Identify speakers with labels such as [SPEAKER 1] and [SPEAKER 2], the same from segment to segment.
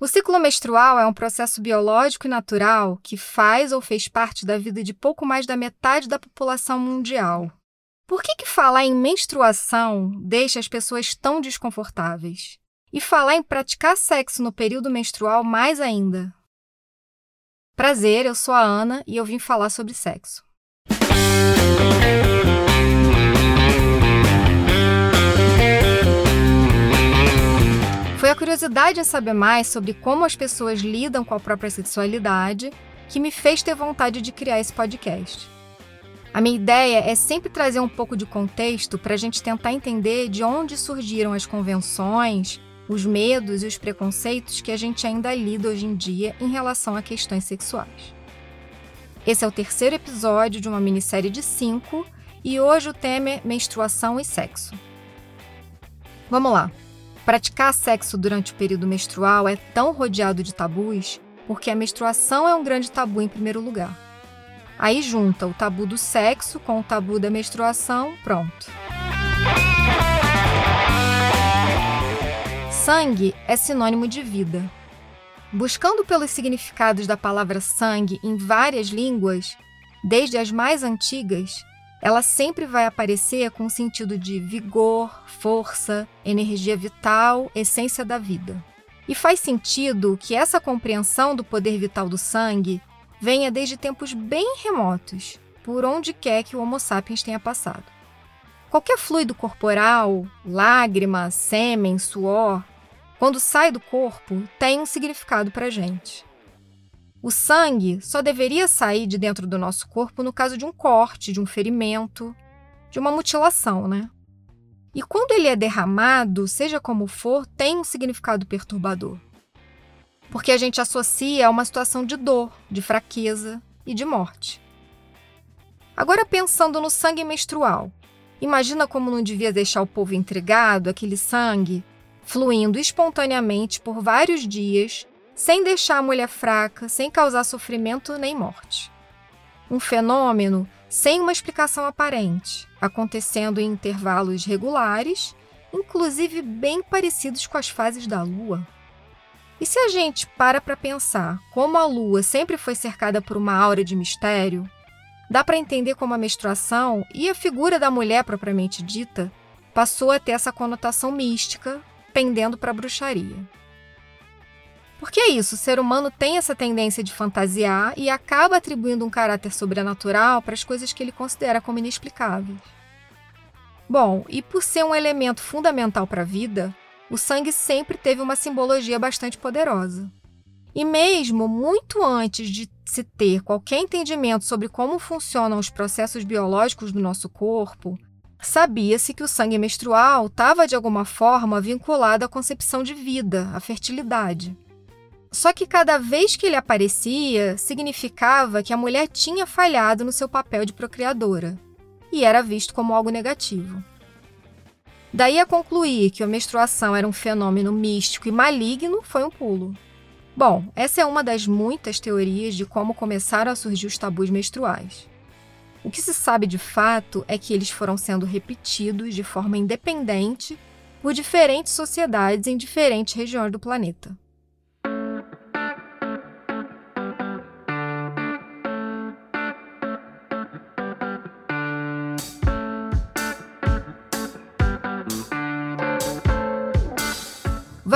[SPEAKER 1] O ciclo menstrual é um processo biológico e natural que faz ou fez parte da vida de pouco mais da metade da população mundial. Por que, que falar em menstruação deixa as pessoas tão desconfortáveis? E falar em praticar sexo no período menstrual mais ainda? Prazer, eu sou a Ana e eu vim falar sobre sexo. Foi a curiosidade em saber mais sobre como as pessoas lidam com a própria sexualidade que me fez ter vontade de criar esse podcast. A minha ideia é sempre trazer um pouco de contexto para a gente tentar entender de onde surgiram as convenções, os medos e os preconceitos que a gente ainda lida hoje em dia em relação a questões sexuais. Esse é o terceiro episódio de uma minissérie de cinco e hoje o tema é menstruação e sexo. Vamos lá! Praticar sexo durante o período menstrual é tão rodeado de tabus porque a menstruação é um grande tabu em primeiro lugar. Aí junta o tabu do sexo com o tabu da menstruação, pronto. Sangue é sinônimo de vida. Buscando pelos significados da palavra sangue em várias línguas, desde as mais antigas, ela sempre vai aparecer com sentido de vigor, força, energia vital, essência da vida. E faz sentido que essa compreensão do poder vital do sangue venha desde tempos bem remotos, por onde quer que o Homo sapiens tenha passado. Qualquer fluido corporal, lágrima, sêmen, suor, quando sai do corpo, tem um significado para a gente. O sangue só deveria sair de dentro do nosso corpo no caso de um corte, de um ferimento, de uma mutilação, né? E quando ele é derramado, seja como for, tem um significado perturbador. Porque a gente associa a uma situação de dor, de fraqueza e de morte. Agora, pensando no sangue menstrual, imagina como não devia deixar o povo intrigado aquele sangue fluindo espontaneamente por vários dias sem deixar a mulher fraca, sem causar sofrimento nem morte. Um fenômeno sem uma explicação aparente, acontecendo em intervalos regulares, inclusive bem parecidos com as fases da Lua. E se a gente para para pensar como a Lua sempre foi cercada por uma aura de mistério, dá para entender como a menstruação e a figura da mulher propriamente dita passou a ter essa conotação mística, pendendo para a bruxaria. Porque é isso, o ser humano tem essa tendência de fantasiar e acaba atribuindo um caráter sobrenatural para as coisas que ele considera como inexplicáveis. Bom, e por ser um elemento fundamental para a vida, o sangue sempre teve uma simbologia bastante poderosa. E mesmo muito antes de se ter qualquer entendimento sobre como funcionam os processos biológicos do nosso corpo, sabia-se que o sangue menstrual estava de alguma forma vinculado à concepção de vida, à fertilidade. Só que cada vez que ele aparecia, significava que a mulher tinha falhado no seu papel de procriadora e era visto como algo negativo. Daí a concluir que a menstruação era um fenômeno místico e maligno foi um pulo. Bom, essa é uma das muitas teorias de como começaram a surgir os tabus menstruais. O que se sabe de fato é que eles foram sendo repetidos de forma independente por diferentes sociedades em diferentes regiões do planeta.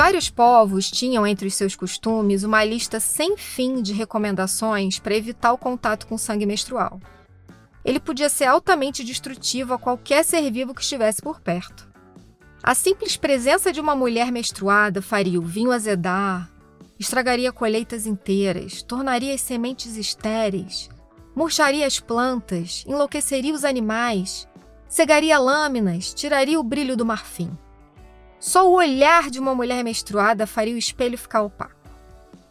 [SPEAKER 1] Vários povos tinham entre os seus costumes uma lista sem fim de recomendações para evitar o contato com sangue menstrual. Ele podia ser altamente destrutivo a qualquer ser vivo que estivesse por perto. A simples presença de uma mulher menstruada faria o vinho azedar, estragaria colheitas inteiras, tornaria as sementes estéreis, murcharia as plantas, enlouqueceria os animais, cegaria lâminas, tiraria o brilho do marfim. Só o olhar de uma mulher menstruada faria o espelho ficar opaco.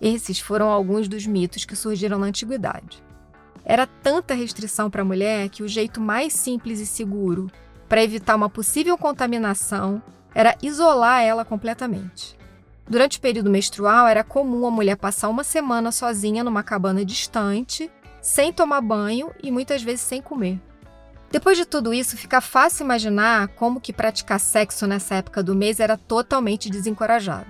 [SPEAKER 1] Esses foram alguns dos mitos que surgiram na antiguidade. Era tanta restrição para a mulher que o jeito mais simples e seguro para evitar uma possível contaminação era isolar ela completamente. Durante o período menstrual, era comum a mulher passar uma semana sozinha numa cabana distante, sem tomar banho e muitas vezes sem comer. Depois de tudo isso, fica fácil imaginar como que praticar sexo nessa época do mês era totalmente desencorajado.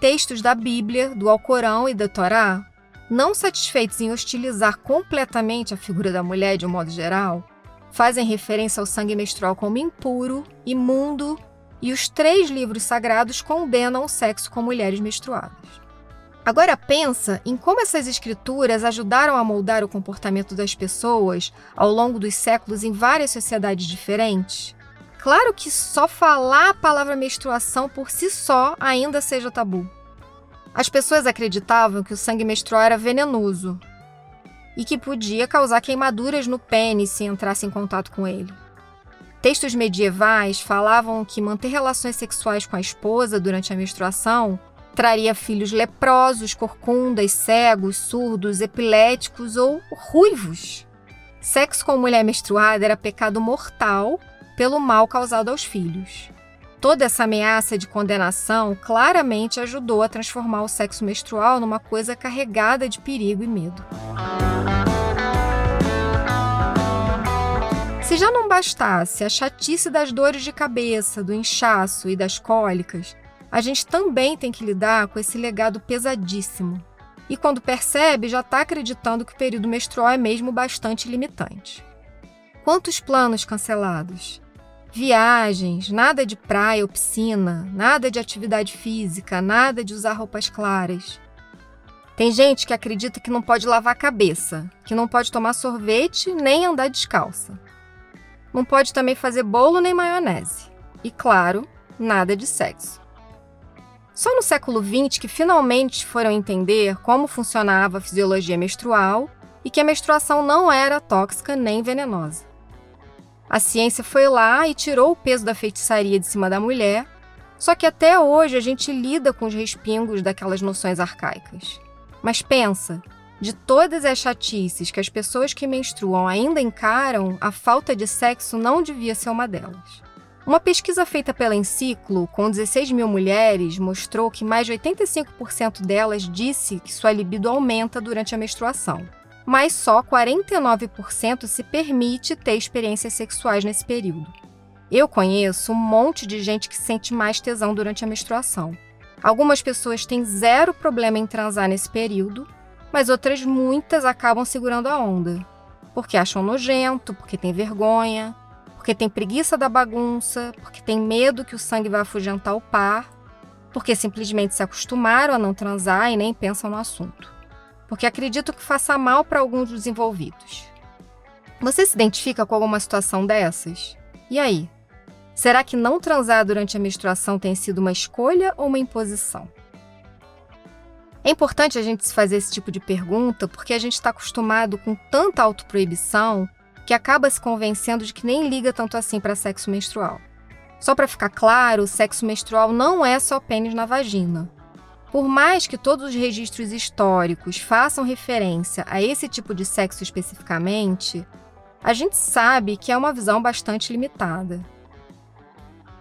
[SPEAKER 1] textos da Bíblia, do Alcorão e da Torá, não satisfeitos em hostilizar completamente a figura da mulher de um modo geral, fazem referência ao sangue menstrual como impuro, imundo, e os três livros sagrados condenam o sexo com mulheres menstruadas. Agora pensa em como essas escrituras ajudaram a moldar o comportamento das pessoas ao longo dos séculos em várias sociedades diferentes. Claro que só falar a palavra menstruação por si só ainda seja tabu. As pessoas acreditavam que o sangue menstrual era venenoso e que podia causar queimaduras no pênis se entrasse em contato com ele. Textos medievais falavam que manter relações sexuais com a esposa durante a menstruação traria filhos leprosos, corcundas, cegos, surdos, epiléticos ou ruivos. Sexo com mulher menstruada era pecado mortal pelo mal causado aos filhos. Toda essa ameaça de condenação claramente ajudou a transformar o sexo menstrual numa coisa carregada de perigo e medo. Se já não bastasse a chatice das dores de cabeça, do inchaço e das cólicas, a gente também tem que lidar com esse legado pesadíssimo. E quando percebe, já está acreditando que o período menstrual é mesmo bastante limitante. Quantos planos cancelados? Viagens, nada de praia ou piscina, nada de atividade física, nada de usar roupas claras. Tem gente que acredita que não pode lavar a cabeça, que não pode tomar sorvete nem andar descalça. Não pode também fazer bolo nem maionese. E claro, nada de sexo. Só no século XX que finalmente foram entender como funcionava a fisiologia menstrual e que a menstruação não era tóxica nem venenosa. A ciência foi lá e tirou o peso da feitiçaria de cima da mulher, só que até hoje a gente lida com os respingos daquelas noções arcaicas. Mas pensa, de todas as chatices que as pessoas que menstruam ainda encaram, a falta de sexo não devia ser uma delas. Uma pesquisa feita pela Enciclo, com 16 mil mulheres, mostrou que mais de 85% delas disse que sua libido aumenta durante a menstruação, mas só 49% se permite ter experiências sexuais nesse período. Eu conheço um monte de gente que sente mais tesão durante a menstruação. Algumas pessoas têm zero problema em transar nesse período, mas outras muitas acabam segurando a onda, porque acham nojento, porque têm vergonha, porque tem preguiça da bagunça, porque tem medo que o sangue vá afugentar o par, porque simplesmente se acostumaram a não transar e nem pensam no assunto, porque acreditam que faça mal para alguns dos envolvidos. Você se identifica com alguma situação dessas? E aí? Será que não transar durante a menstruação tem sido uma escolha ou uma imposição? É importante a gente se fazer esse tipo de pergunta porque a gente está acostumado com tanta autoproibição que acaba se convencendo de que nem liga tanto assim para sexo menstrual. Só para ficar claro, sexo menstrual não é só pênis na vagina. Por mais que todos os registros históricos façam referência a esse tipo de sexo especificamente, a gente sabe que é uma visão bastante limitada.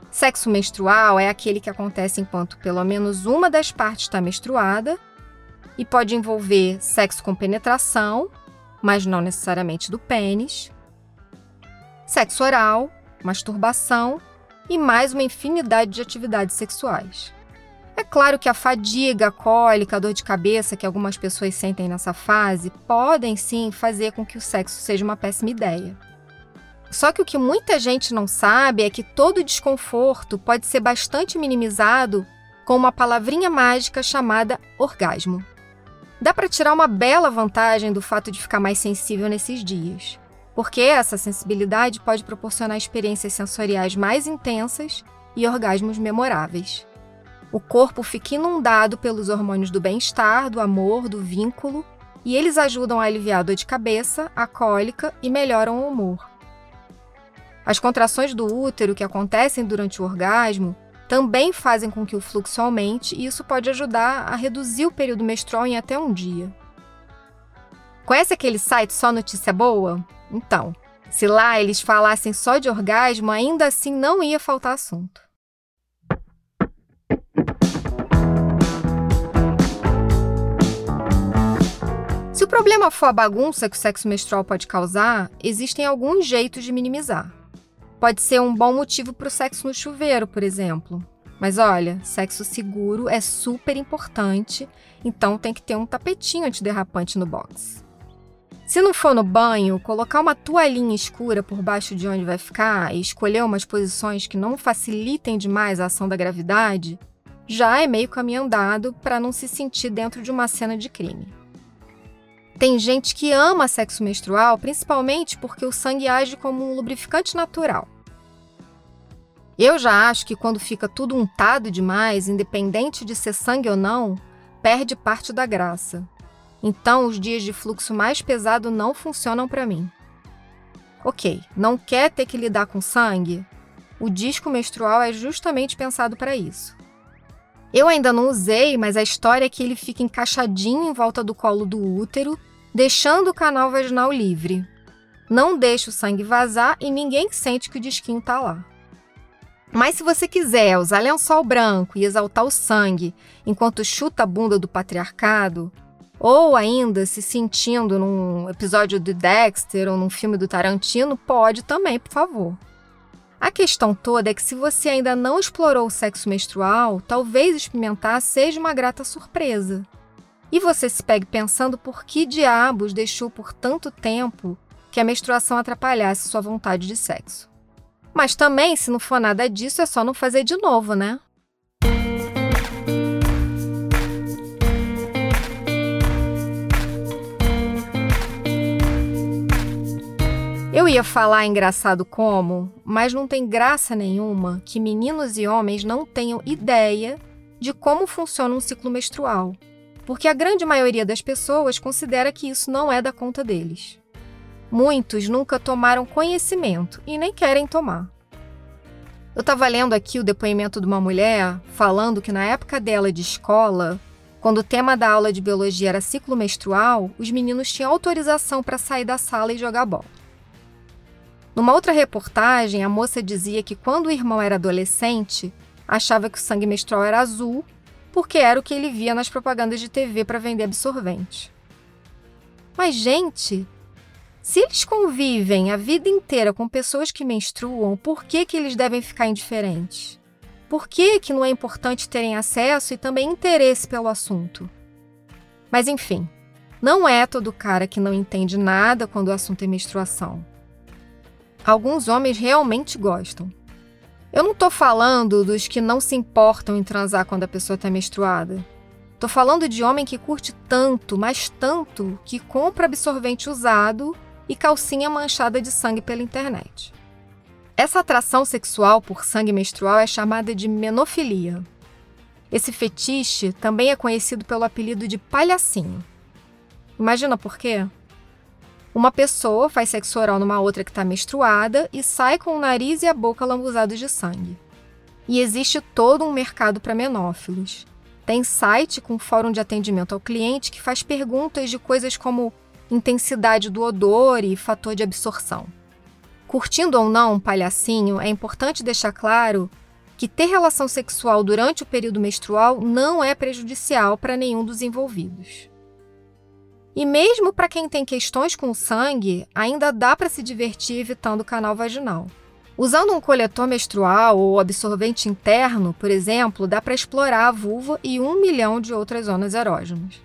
[SPEAKER 1] Sexo menstrual é aquele que acontece enquanto pelo menos uma das partes está menstruada e pode envolver sexo com penetração, mas não necessariamente do pênis, sexo oral, masturbação e mais uma infinidade de atividades sexuais. É claro que a fadiga, a cólica, a dor de cabeça que algumas pessoas sentem nessa fase podem sim fazer com que o sexo seja uma péssima ideia. Só que o que muita gente não sabe é que todo desconforto pode ser bastante minimizado com uma palavrinha mágica chamada orgasmo. Dá para tirar uma bela vantagem do fato de ficar mais sensível nesses dias porque essa sensibilidade pode proporcionar experiências sensoriais mais intensas e orgasmos memoráveis. O corpo fica inundado pelos hormônios do bem-estar, do amor, do vínculo, e eles ajudam a aliviar a dor de cabeça, a cólica e melhoram o humor. As contrações do útero que acontecem durante o orgasmo também fazem com que o fluxo aumente e isso pode ajudar a reduzir o período menstrual em até um dia. Conhece aquele site Só Notícia Boa? Então, se lá eles falassem só de orgasmo, ainda assim não ia faltar assunto. Se o problema for a bagunça que o sexo menstrual pode causar, existem alguns jeitos de minimizar. Pode ser um bom motivo para o sexo no chuveiro, por exemplo. Mas olha, sexo seguro é super importante, então tem que ter um tapetinho antiderrapante no box. Se não for no banho, colocar uma toalhinha escura por baixo de onde vai ficar e escolher umas posições que não facilitem demais a ação da gravidade, já é meio caminho andado para não se sentir dentro de uma cena de crime. Tem gente que ama sexo menstrual principalmente porque o sangue age como um lubrificante natural. Eu já acho que quando fica tudo untado demais, independente de ser sangue ou não, perde parte da graça. Então, os dias de fluxo mais pesado não funcionam para mim. Ok, não quer ter que lidar com sangue? O disco menstrual é justamente pensado para isso. Eu ainda não usei, mas a história é que ele fica encaixadinho em volta do colo do útero, deixando o canal vaginal livre. Não deixa o sangue vazar e ninguém sente que o disquinho está lá. Mas se você quiser usar lençol branco e exaltar o sangue enquanto chuta a bunda do patriarcado, ou ainda se sentindo num episódio de Dexter ou num filme do Tarantino, pode também, por favor. A questão toda é que se você ainda não explorou o sexo menstrual, talvez experimentar seja uma grata surpresa. E você se pegue pensando por que diabos deixou por tanto tempo que a menstruação atrapalhasse sua vontade de sexo. Mas também, se não for nada disso, é só não fazer de novo, né? Eu ia falar engraçado como, mas não tem graça nenhuma que meninos e homens não tenham ideia de como funciona um ciclo menstrual, porque a grande maioria das pessoas considera que isso não é da conta deles. Muitos nunca tomaram conhecimento e nem querem tomar. Eu estava lendo aqui o depoimento de uma mulher falando que na época dela de escola, quando o tema da aula de biologia era ciclo menstrual, os meninos tinham autorização para sair da sala e jogar bola. Numa outra reportagem, a moça dizia que quando o irmão era adolescente, achava que o sangue menstrual era azul, porque era o que ele via nas propagandas de TV para vender absorvente. Mas, gente, se eles convivem a vida inteira com pessoas que menstruam, por que, que eles devem ficar indiferentes? Por que, que não é importante terem acesso e também interesse pelo assunto? Mas enfim, não é todo cara que não entende nada quando o assunto é menstruação. Alguns homens realmente gostam. Eu não estou falando dos que não se importam em transar quando a pessoa está menstruada. Tô falando de homem que curte tanto, mas tanto, que compra absorvente usado e calcinha manchada de sangue pela internet. Essa atração sexual por sangue menstrual é chamada de menofilia. Esse fetiche também é conhecido pelo apelido de palhacinho. Imagina por quê? Uma pessoa faz sexo oral numa outra que está menstruada e sai com o nariz e a boca lambuzados de sangue. E existe todo um mercado para menófilos. Tem site com fórum de atendimento ao cliente que faz perguntas de coisas como intensidade do odor e fator de absorção. Curtindo ou não um palhacinho, é importante deixar claro que ter relação sexual durante o período menstrual não é prejudicial para nenhum dos envolvidos. E mesmo para quem tem questões com o sangue, ainda dá para se divertir evitando o canal vaginal. Usando um coletor menstrual ou absorvente interno, por exemplo, dá para explorar a vulva e um milhão de outras zonas erógenas.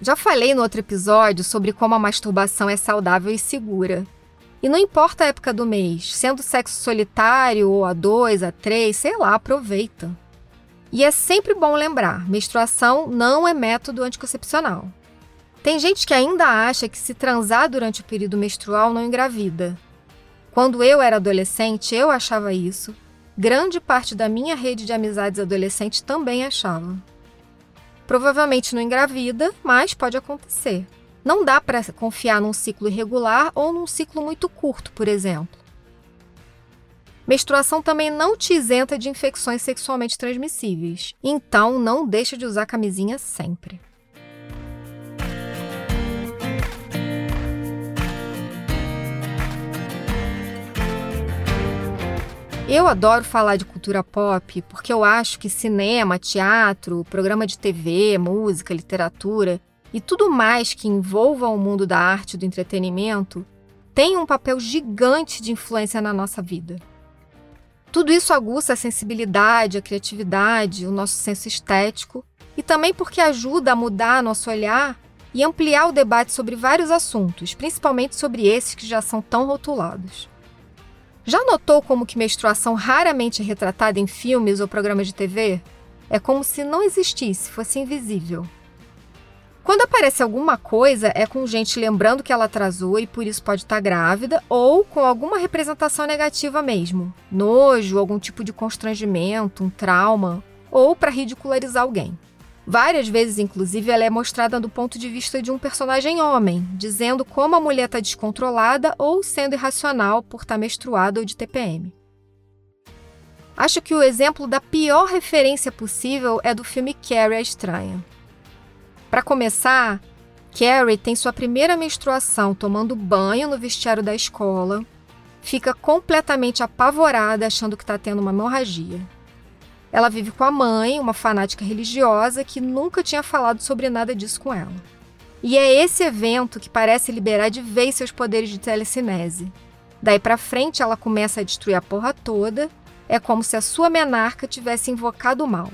[SPEAKER 1] Já falei no outro episódio sobre como a masturbação é saudável e segura. E não importa a época do mês, sendo sexo solitário ou a dois, a três, sei lá, aproveita. E é sempre bom lembrar: menstruação não é método anticoncepcional. Tem gente que ainda acha que se transar durante o período menstrual não engravida. Quando eu era adolescente, eu achava isso. Grande parte da minha rede de amizades adolescentes também achava. Provavelmente não engravida, mas pode acontecer. Não dá para confiar num ciclo irregular ou num ciclo muito curto, por exemplo. Menstruação também não te isenta de infecções sexualmente transmissíveis, então não deixa de usar camisinha sempre. Eu adoro falar de cultura pop porque eu acho que cinema, teatro, programa de TV, música, literatura e tudo mais que envolva o mundo da arte e do entretenimento tem um papel gigante de influência na nossa vida. Tudo isso aguça a sensibilidade, a criatividade, o nosso senso estético e também porque ajuda a mudar nosso olhar e ampliar o debate sobre vários assuntos, principalmente sobre esses que já são tão rotulados. Já notou como que menstruação raramente é retratada em filmes ou programas de TV? É como se não existisse, fosse invisível. Quando aparece alguma coisa, é com gente lembrando que ela atrasou e por isso pode estar grávida, ou com alguma representação negativa mesmo, nojo, algum tipo de constrangimento, um trauma, ou para ridicularizar alguém. Várias vezes, inclusive, ela é mostrada do ponto de vista de um personagem homem, dizendo como a mulher está descontrolada ou sendo irracional por estar tá menstruada ou de TPM. Acho que o exemplo da pior referência possível é do filme Carrie a Estranha. Para começar, Carrie tem sua primeira menstruação tomando banho no vestiário da escola, fica completamente apavorada achando que está tendo uma hemorragia. Ela vive com a mãe, uma fanática religiosa que nunca tinha falado sobre nada disso com ela. E é esse evento que parece liberar de vez seus poderes de telecinese. Daí para frente ela começa a destruir a porra toda, é como se a sua menarca tivesse invocado o mal.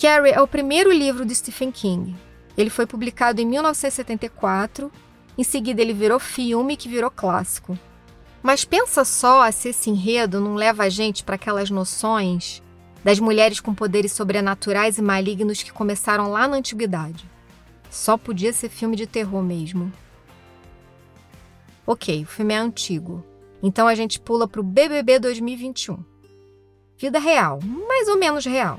[SPEAKER 1] Carrie é o primeiro livro de Stephen King. Ele foi publicado em 1974, em seguida ele virou filme que virou clássico. Mas pensa só se esse enredo não leva a gente para aquelas noções das mulheres com poderes sobrenaturais e malignos que começaram lá na antiguidade. Só podia ser filme de terror mesmo. Ok, o filme é antigo. Então a gente pula para o BBB 2021. Vida real, mais ou menos real.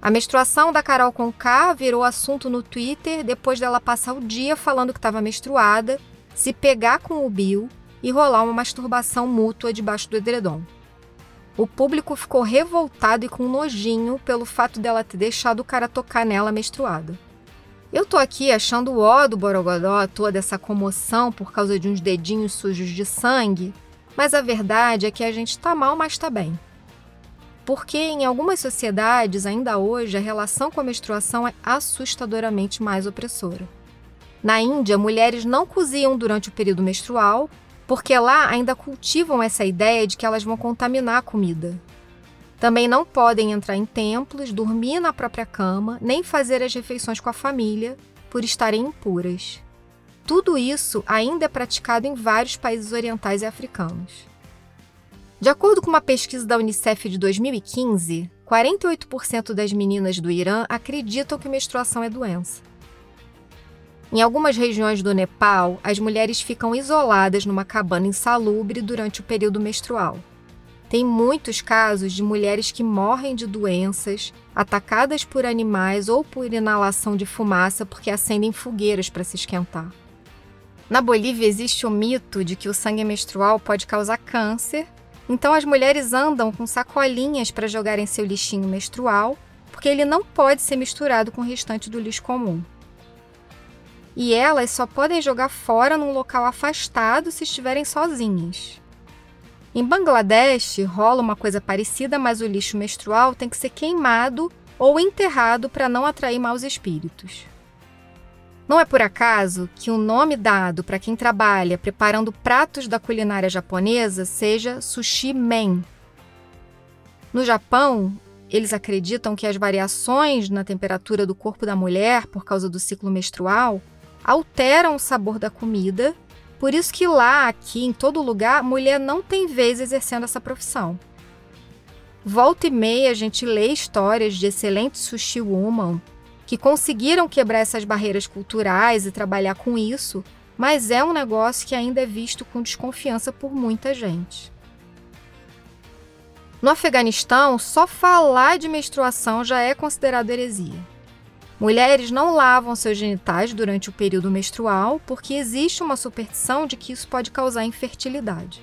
[SPEAKER 1] A menstruação da Carol Conká virou assunto no Twitter depois dela passar o dia falando que estava menstruada, se pegar com o Bill e rolar uma masturbação mútua debaixo do edredom. O público ficou revoltado e com nojinho pelo fato dela ter deixado o cara tocar nela menstruada. Eu tô aqui achando o ó do Borogodó toda essa comoção por causa de uns dedinhos sujos de sangue, mas a verdade é que a gente tá mal, mas tá bem. Porque em algumas sociedades, ainda hoje, a relação com a menstruação é assustadoramente mais opressora. Na Índia, mulheres não coziam durante o período menstrual porque lá ainda cultivam essa ideia de que elas vão contaminar a comida. Também não podem entrar em templos, dormir na própria cama, nem fazer as refeições com a família, por estarem impuras. Tudo isso ainda é praticado em vários países orientais e africanos. De acordo com uma pesquisa da Unicef de 2015, 48% das meninas do Irã acreditam que menstruação é doença. Em algumas regiões do Nepal, as mulheres ficam isoladas numa cabana insalubre durante o período menstrual. Tem muitos casos de mulheres que morrem de doenças, atacadas por animais ou por inalação de fumaça porque acendem fogueiras para se esquentar. Na Bolívia existe o mito de que o sangue menstrual pode causar câncer, então as mulheres andam com sacolinhas para jogarem seu lixinho menstrual, porque ele não pode ser misturado com o restante do lixo comum e elas só podem jogar fora num local afastado se estiverem sozinhas. Em Bangladesh rola uma coisa parecida, mas o lixo menstrual tem que ser queimado ou enterrado para não atrair maus espíritos. Não é por acaso que o nome dado para quem trabalha preparando pratos da culinária japonesa seja sushi men. No Japão, eles acreditam que as variações na temperatura do corpo da mulher por causa do ciclo menstrual alteram o sabor da comida. Por isso que lá, aqui, em todo lugar, mulher não tem vez exercendo essa profissão. Volta e meia a gente lê histórias de excelentes sushi woman que conseguiram quebrar essas barreiras culturais e trabalhar com isso, mas é um negócio que ainda é visto com desconfiança por muita gente. No Afeganistão, só falar de menstruação já é considerado heresia. Mulheres não lavam seus genitais durante o período menstrual porque existe uma superstição de que isso pode causar infertilidade.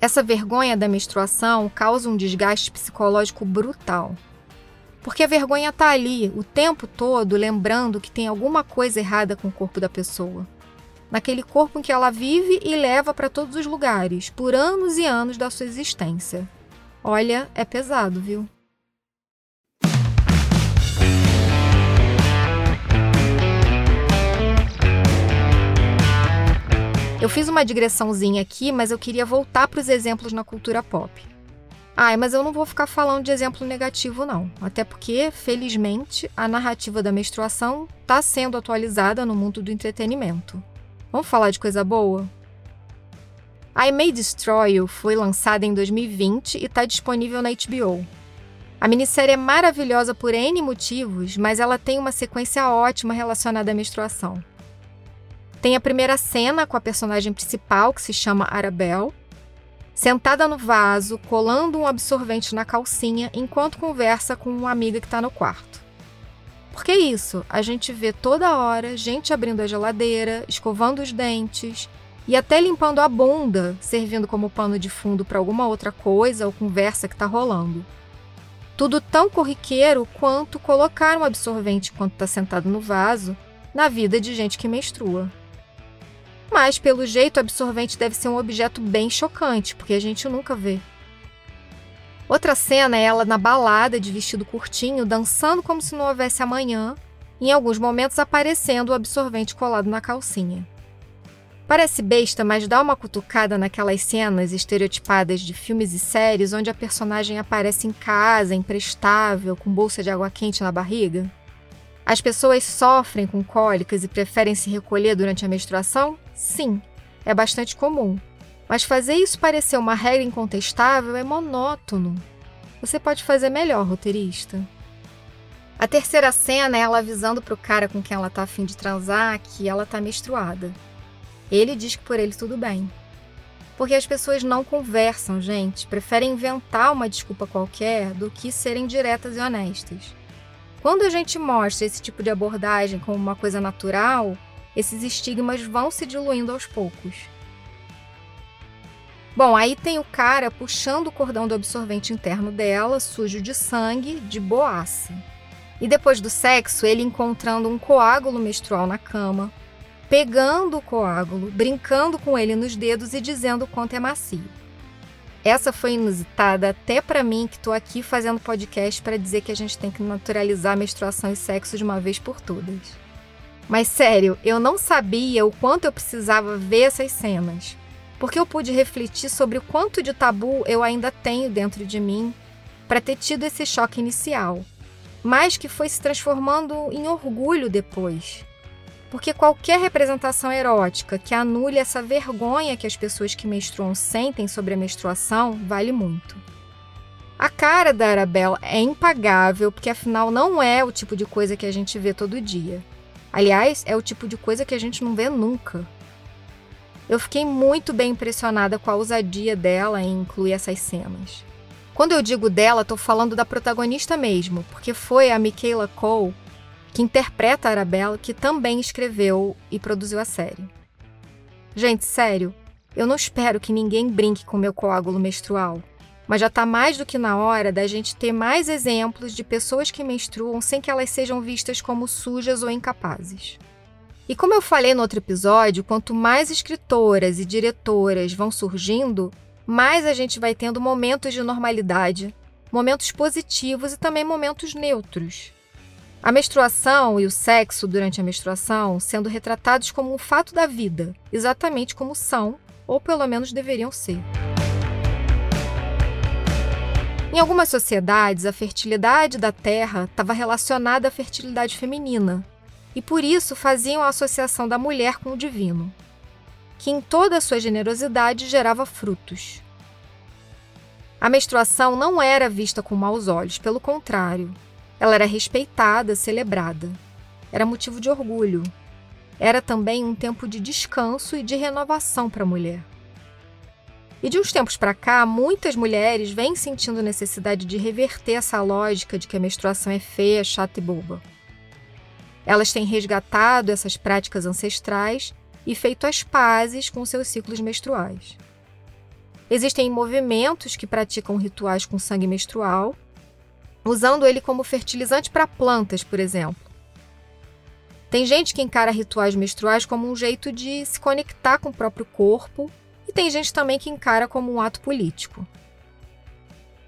[SPEAKER 1] Essa vergonha da menstruação causa um desgaste psicológico brutal. Porque a vergonha está ali o tempo todo lembrando que tem alguma coisa errada com o corpo da pessoa. Naquele corpo em que ela vive e leva para todos os lugares, por anos e anos da sua existência. Olha, é pesado, viu? Eu fiz uma digressãozinha aqui, mas eu queria voltar para os exemplos na cultura pop. Ai, mas eu não vou ficar falando de exemplo negativo, não. Até porque, felizmente, a narrativa da menstruação está sendo atualizada no mundo do entretenimento. Vamos falar de coisa boa? I May Destroy You foi lançada em 2020 e está disponível na HBO. A minissérie é maravilhosa por N motivos, mas ela tem uma sequência ótima relacionada à menstruação. Tem a primeira cena com a personagem principal, que se chama Arabelle, sentada no vaso, colando um absorvente na calcinha enquanto conversa com uma amiga que está no quarto. Por que isso? A gente vê toda hora gente abrindo a geladeira, escovando os dentes e até limpando a bunda, servindo como pano de fundo para alguma outra coisa ou conversa que está rolando. Tudo tão corriqueiro quanto colocar um absorvente enquanto está sentado no vaso na vida de gente que menstrua. Mas, pelo jeito, o absorvente deve ser um objeto bem chocante, porque a gente nunca vê. Outra cena é ela na balada de vestido curtinho, dançando como se não houvesse amanhã, em alguns momentos aparecendo o absorvente colado na calcinha. Parece besta, mas dá uma cutucada naquelas cenas estereotipadas de filmes e séries onde a personagem aparece em casa, imprestável, com bolsa de água quente na barriga. As pessoas sofrem com cólicas e preferem se recolher durante a menstruação? Sim, é bastante comum. Mas fazer isso parecer uma regra incontestável é monótono. Você pode fazer melhor, roteirista. A terceira cena é ela avisando pro cara com quem ela tá afim de transar que ela tá menstruada. Ele diz que por ele tudo bem. Porque as pessoas não conversam, gente. Preferem inventar uma desculpa qualquer do que serem diretas e honestas. Quando a gente mostra esse tipo de abordagem como uma coisa natural, esses estigmas vão se diluindo aos poucos. Bom, aí tem o cara puxando o cordão do absorvente interno dela, sujo de sangue, de boaça. E depois do sexo, ele encontrando um coágulo menstrual na cama, pegando o coágulo, brincando com ele nos dedos e dizendo o quanto é macio. Essa foi inusitada até para mim que estou aqui fazendo podcast para dizer que a gente tem que naturalizar menstruação e sexo de uma vez por todas. Mas sério, eu não sabia o quanto eu precisava ver essas cenas, porque eu pude refletir sobre o quanto de tabu eu ainda tenho dentro de mim para ter tido esse choque inicial, mas que foi se transformando em orgulho depois porque qualquer representação erótica que anule essa vergonha que as pessoas que menstruam sentem sobre a menstruação vale muito. A cara da Arabella é impagável, porque afinal não é o tipo de coisa que a gente vê todo dia. Aliás, é o tipo de coisa que a gente não vê nunca. Eu fiquei muito bem impressionada com a ousadia dela em incluir essas cenas. Quando eu digo dela, estou falando da protagonista mesmo, porque foi a Michaela Cole que interpreta a Arabella, que também escreveu e produziu a série. Gente, sério, eu não espero que ninguém brinque com meu coágulo menstrual, mas já está mais do que na hora da gente ter mais exemplos de pessoas que menstruam sem que elas sejam vistas como sujas ou incapazes. E como eu falei no outro episódio, quanto mais escritoras e diretoras vão surgindo, mais a gente vai tendo momentos de normalidade, momentos positivos e também momentos neutros. A menstruação e o sexo durante a menstruação sendo retratados como um fato da vida, exatamente como são, ou pelo menos deveriam ser. Em algumas sociedades, a fertilidade da terra estava relacionada à fertilidade feminina, e por isso faziam a associação da mulher com o divino, que em toda a sua generosidade gerava frutos. A menstruação não era vista com maus olhos, pelo contrário, ela era respeitada, celebrada. Era motivo de orgulho. Era também um tempo de descanso e de renovação para a mulher. E de uns tempos para cá, muitas mulheres vêm sentindo necessidade de reverter essa lógica de que a menstruação é feia, chata e boba. Elas têm resgatado essas práticas ancestrais e feito as pazes com seus ciclos menstruais. Existem movimentos que praticam rituais com sangue menstrual usando ele como fertilizante para plantas, por exemplo. Tem gente que encara rituais menstruais como um jeito de se conectar com o próprio corpo, tem gente também que encara como um ato político.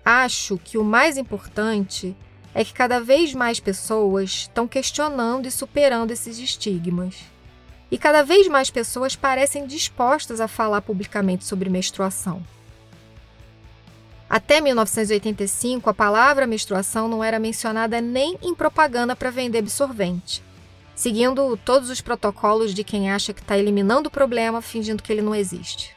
[SPEAKER 1] Acho que o mais importante é que cada vez mais pessoas estão questionando e superando esses estigmas. e cada vez mais pessoas parecem dispostas a falar publicamente sobre menstruação. Até 1985, a palavra menstruação não era mencionada nem em propaganda para vender absorvente, seguindo todos os protocolos de quem acha que está eliminando o problema fingindo que ele não existe.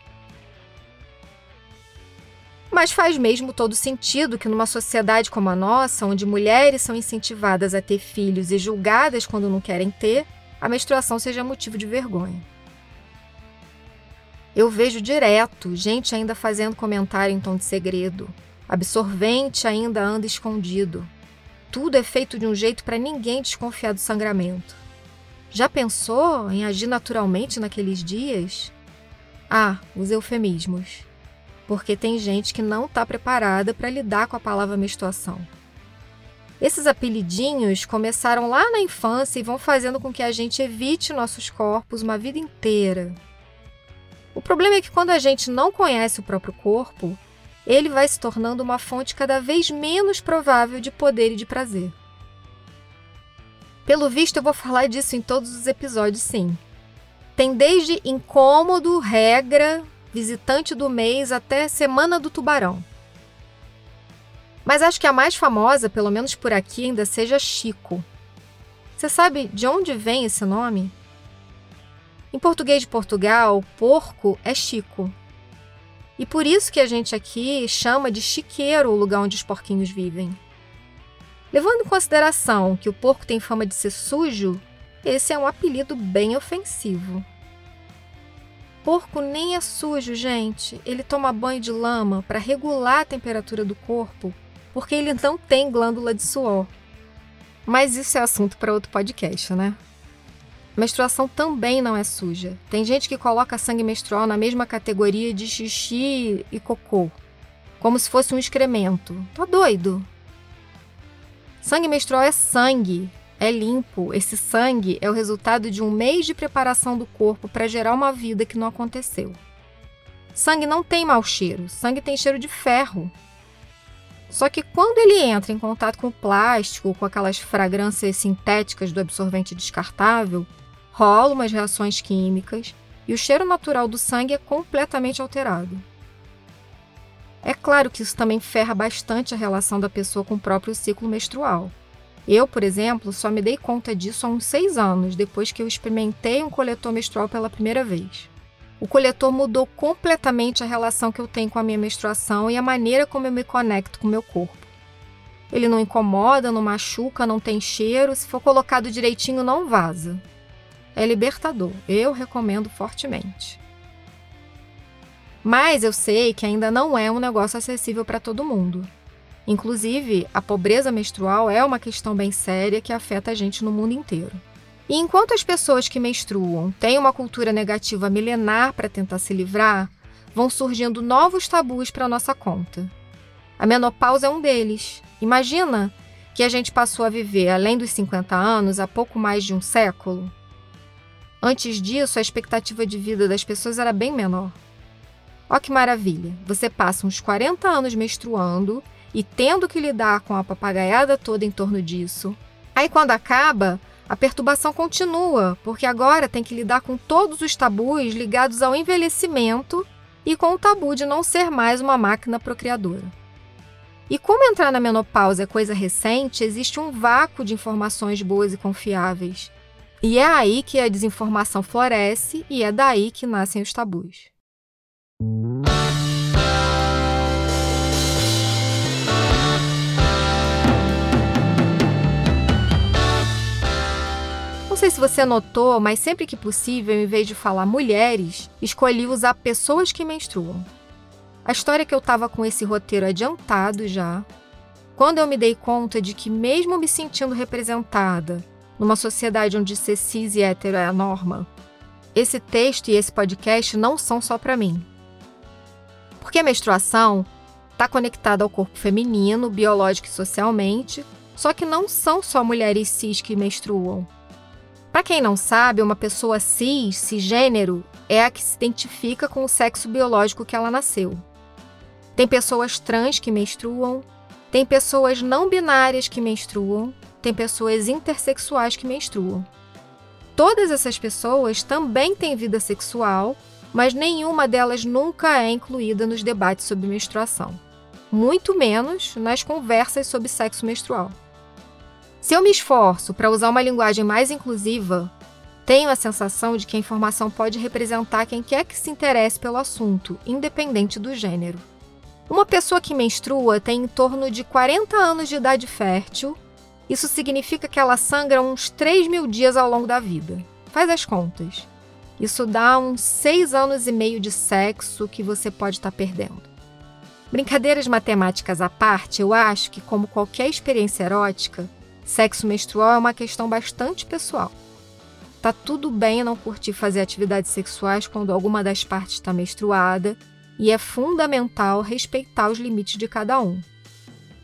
[SPEAKER 1] Mas faz mesmo todo sentido que numa sociedade como a nossa, onde mulheres são incentivadas a ter filhos e julgadas quando não querem ter, a menstruação seja motivo de vergonha. Eu vejo direto gente ainda fazendo comentário em tom de segredo. Absorvente ainda anda escondido. Tudo é feito de um jeito para ninguém desconfiar do sangramento. Já pensou em agir naturalmente naqueles dias? Ah, os eufemismos. Porque tem gente que não está preparada para lidar com a palavra menstruação. Esses apelidinhos começaram lá na infância e vão fazendo com que a gente evite nossos corpos uma vida inteira, o problema é que quando a gente não conhece o próprio corpo, ele vai se tornando uma fonte cada vez menos provável de poder e de prazer. Pelo visto, eu vou falar disso em todos os episódios, sim. Tem desde incômodo, regra, visitante do mês até semana do tubarão. Mas acho que a mais famosa, pelo menos por aqui, ainda seja Chico. Você sabe de onde vem esse nome? Em português de Portugal, porco é chico. E por isso que a gente aqui chama de chiqueiro o lugar onde os porquinhos vivem. Levando em consideração que o porco tem fama de ser sujo, esse é um apelido bem ofensivo. Porco nem é sujo, gente. Ele toma banho de lama para regular a temperatura do corpo, porque ele não tem glândula de suor. Mas isso é assunto para outro podcast, né? Menstruação também não é suja. Tem gente que coloca sangue menstrual na mesma categoria de xixi e cocô, como se fosse um excremento. Tá doido? Sangue menstrual é sangue, é limpo. Esse sangue é o resultado de um mês de preparação do corpo para gerar uma vida que não aconteceu. Sangue não tem mau cheiro, sangue tem cheiro de ferro. Só que quando ele entra em contato com o plástico, com aquelas fragrâncias sintéticas do absorvente descartável, rolam umas reações químicas e o cheiro natural do sangue é completamente alterado. É claro que isso também ferra bastante a relação da pessoa com o próprio ciclo menstrual. Eu, por exemplo, só me dei conta disso há uns seis anos, depois que eu experimentei um coletor menstrual pela primeira vez. O coletor mudou completamente a relação que eu tenho com a minha menstruação e a maneira como eu me conecto com o meu corpo. Ele não incomoda, não machuca, não tem cheiro, se for colocado direitinho, não vaza é libertador. Eu recomendo fortemente. Mas eu sei que ainda não é um negócio acessível para todo mundo. Inclusive, a pobreza menstrual é uma questão bem séria que afeta a gente no mundo inteiro. E enquanto as pessoas que menstruam têm uma cultura negativa milenar para tentar se livrar, vão surgindo novos tabus para nossa conta. A menopausa é um deles. Imagina que a gente passou a viver além dos 50 anos há pouco mais de um século. Antes disso, a expectativa de vida das pessoas era bem menor. Ó que maravilha! Você passa uns 40 anos menstruando e tendo que lidar com a papagaiada toda em torno disso. Aí quando acaba, a perturbação continua, porque agora tem que lidar com todos os tabus ligados ao envelhecimento e com o tabu de não ser mais uma máquina procriadora. E como entrar na menopausa é coisa recente, existe um vácuo de informações boas e confiáveis. E é aí que a desinformação floresce e é daí que nascem os tabus. Sei se você notou, mas sempre que possível, em vez de falar mulheres, escolhi usar pessoas que menstruam. A história é que eu estava com esse roteiro adiantado já, quando eu me dei conta de que, mesmo me sentindo representada numa sociedade onde ser cis e hétero é a norma, esse texto e esse podcast não são só para mim. Porque a menstruação está conectada ao corpo feminino, biológico e socialmente, só que não são só mulheres cis que menstruam. Para quem não sabe, uma pessoa cis, cisgênero, é a que se identifica com o sexo biológico que ela nasceu. Tem pessoas trans que menstruam, tem pessoas não binárias que menstruam, tem pessoas intersexuais que menstruam. Todas essas pessoas também têm vida sexual, mas nenhuma delas nunca é incluída nos debates sobre menstruação, muito menos nas conversas sobre sexo menstrual. Se eu me esforço para usar uma linguagem mais inclusiva, tenho a sensação de que a informação pode representar quem quer que se interesse pelo assunto, independente do gênero. Uma pessoa que menstrua tem em torno de 40 anos de idade fértil. Isso significa que ela sangra uns 3 mil dias ao longo da vida. Faz as contas. Isso dá uns 6 anos e meio de sexo que você pode estar tá perdendo. Brincadeiras matemáticas à parte, eu acho que, como qualquer experiência erótica, sexo menstrual é uma questão bastante pessoal. Tá tudo bem não curtir fazer atividades sexuais quando alguma das partes está menstruada e é fundamental respeitar os limites de cada um.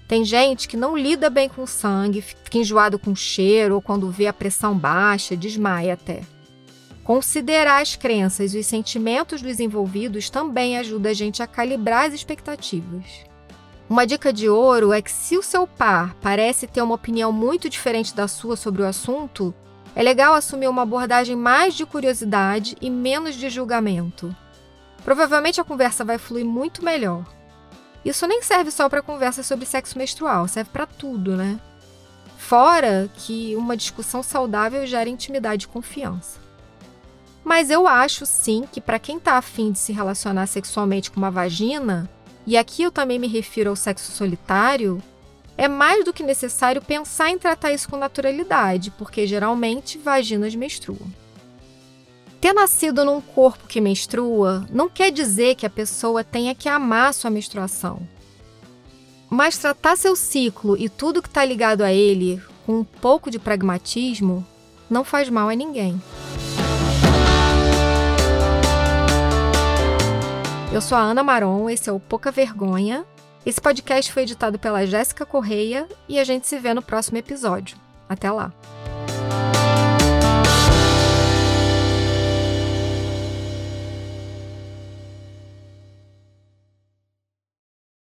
[SPEAKER 1] Tem gente que não lida bem com sangue, fica enjoado com cheiro ou quando vê a pressão baixa, desmaia até. Considerar as crenças e os sentimentos dos envolvidos também ajuda a gente a calibrar as expectativas. Uma dica de ouro é que se o seu par parece ter uma opinião muito diferente da sua sobre o assunto, é legal assumir uma abordagem mais de curiosidade e menos de julgamento provavelmente a conversa vai fluir muito melhor. Isso nem serve só para conversa sobre sexo menstrual, serve para tudo, né? Fora que uma discussão saudável gera intimidade e confiança. Mas eu acho sim que para quem está afim de se relacionar sexualmente com uma vagina, e aqui eu também me refiro ao sexo solitário, é mais do que necessário pensar em tratar isso com naturalidade, porque geralmente vaginas menstruam. Ter nascido num corpo que menstrua não quer dizer que a pessoa tenha que amar sua menstruação. Mas tratar seu ciclo e tudo que está ligado a ele com um pouco de pragmatismo não faz mal a ninguém. Eu sou a Ana Maron, esse é o Pouca Vergonha. Esse podcast foi editado pela Jéssica Correia e a gente se vê no próximo episódio. Até lá!